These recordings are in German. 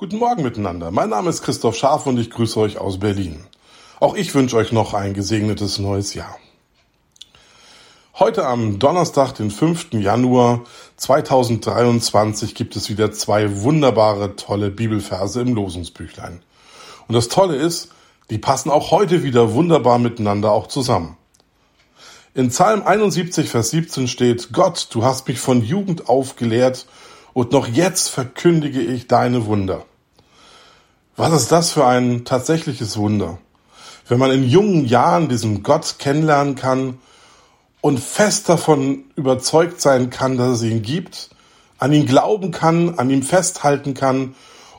Guten Morgen miteinander. Mein Name ist Christoph Scharf und ich grüße euch aus Berlin. Auch ich wünsche euch noch ein gesegnetes neues Jahr. Heute am Donnerstag, den 5. Januar 2023, gibt es wieder zwei wunderbare, tolle Bibelverse im Losungsbüchlein. Und das Tolle ist, die passen auch heute wieder wunderbar miteinander auch zusammen. In Psalm 71, Vers 17 steht, Gott, du hast mich von Jugend auf gelehrt und noch jetzt verkündige ich deine Wunder. Was ist das für ein tatsächliches Wunder? Wenn man in jungen Jahren diesen Gott kennenlernen kann und fest davon überzeugt sein kann, dass es ihn gibt, an ihn glauben kann, an ihm festhalten kann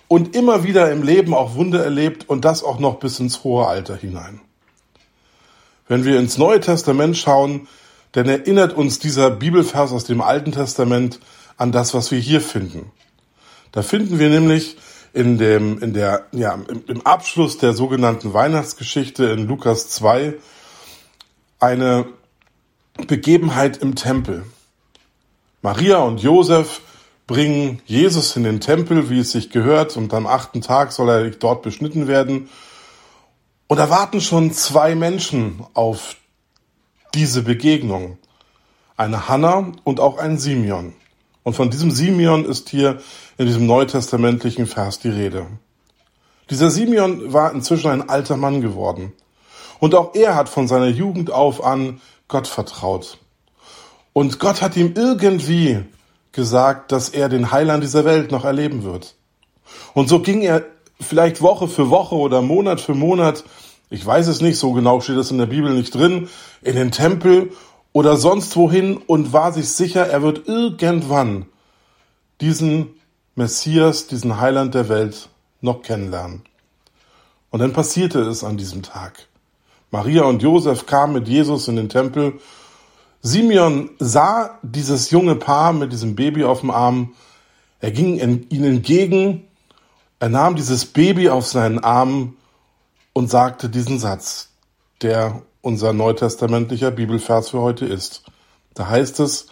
und immer wieder im Leben auch Wunder erlebt und das auch noch bis ins hohe Alter hinein. Wenn wir ins Neue Testament schauen, dann erinnert uns dieser Bibelvers aus dem Alten Testament an das, was wir hier finden. Da finden wir nämlich in dem, in der, ja, im, im Abschluss der sogenannten Weihnachtsgeschichte in Lukas 2 eine Begebenheit im Tempel. Maria und Josef bringen Jesus in den Tempel, wie es sich gehört, und am achten Tag soll er dort beschnitten werden. Und da warten schon zwei Menschen auf diese Begegnung. Eine Hanna und auch ein Simeon. Und von diesem Simeon ist hier in diesem neutestamentlichen Vers die Rede. Dieser Simeon war inzwischen ein alter Mann geworden. Und auch er hat von seiner Jugend auf an Gott vertraut. Und Gott hat ihm irgendwie gesagt, dass er den Heiland dieser Welt noch erleben wird. Und so ging er vielleicht Woche für Woche oder Monat für Monat, ich weiß es nicht, so genau steht es in der Bibel nicht drin, in den Tempel oder sonst wohin und war sich sicher, er wird irgendwann diesen Messias, diesen Heiland der Welt noch kennenlernen. Und dann passierte es an diesem Tag. Maria und Josef kamen mit Jesus in den Tempel. Simeon sah dieses junge Paar mit diesem Baby auf dem Arm. Er ging ihnen entgegen er nahm dieses Baby auf seinen Arm und sagte diesen Satz, der unser neutestamentlicher Bibelvers für heute ist. Da heißt es,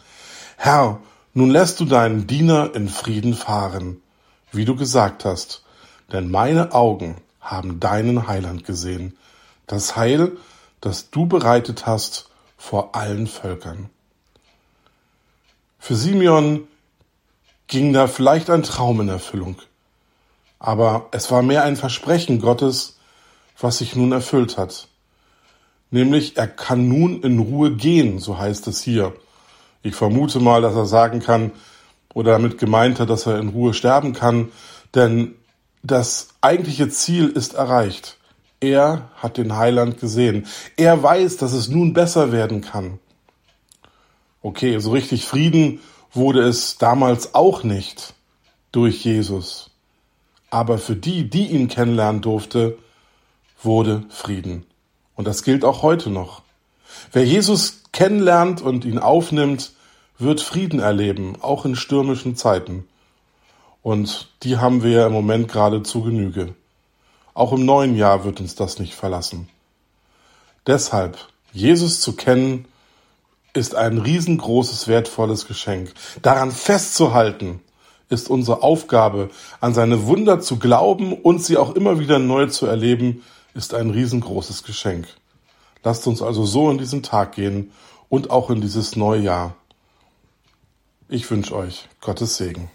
Herr, nun lässt du deinen Diener in Frieden fahren, wie du gesagt hast, denn meine Augen haben deinen Heiland gesehen, das Heil, das du bereitet hast vor allen Völkern. Für Simeon ging da vielleicht ein Traum in Erfüllung. Aber es war mehr ein Versprechen Gottes, was sich nun erfüllt hat. Nämlich, er kann nun in Ruhe gehen, so heißt es hier. Ich vermute mal, dass er sagen kann, oder damit gemeint hat, dass er in Ruhe sterben kann, denn das eigentliche Ziel ist erreicht. Er hat den Heiland gesehen. Er weiß, dass es nun besser werden kann. Okay, so richtig Frieden wurde es damals auch nicht durch Jesus aber für die, die ihn kennenlernen durfte, wurde Frieden. Und das gilt auch heute noch. Wer Jesus kennenlernt und ihn aufnimmt, wird Frieden erleben, auch in stürmischen Zeiten. Und die haben wir im Moment gerade zu Genüge. Auch im neuen Jahr wird uns das nicht verlassen. Deshalb, Jesus zu kennen, ist ein riesengroßes, wertvolles Geschenk. Daran festzuhalten, ist unsere Aufgabe, an seine Wunder zu glauben und sie auch immer wieder neu zu erleben, ist ein riesengroßes Geschenk. Lasst uns also so in diesen Tag gehen und auch in dieses neue Jahr. Ich wünsche euch Gottes Segen.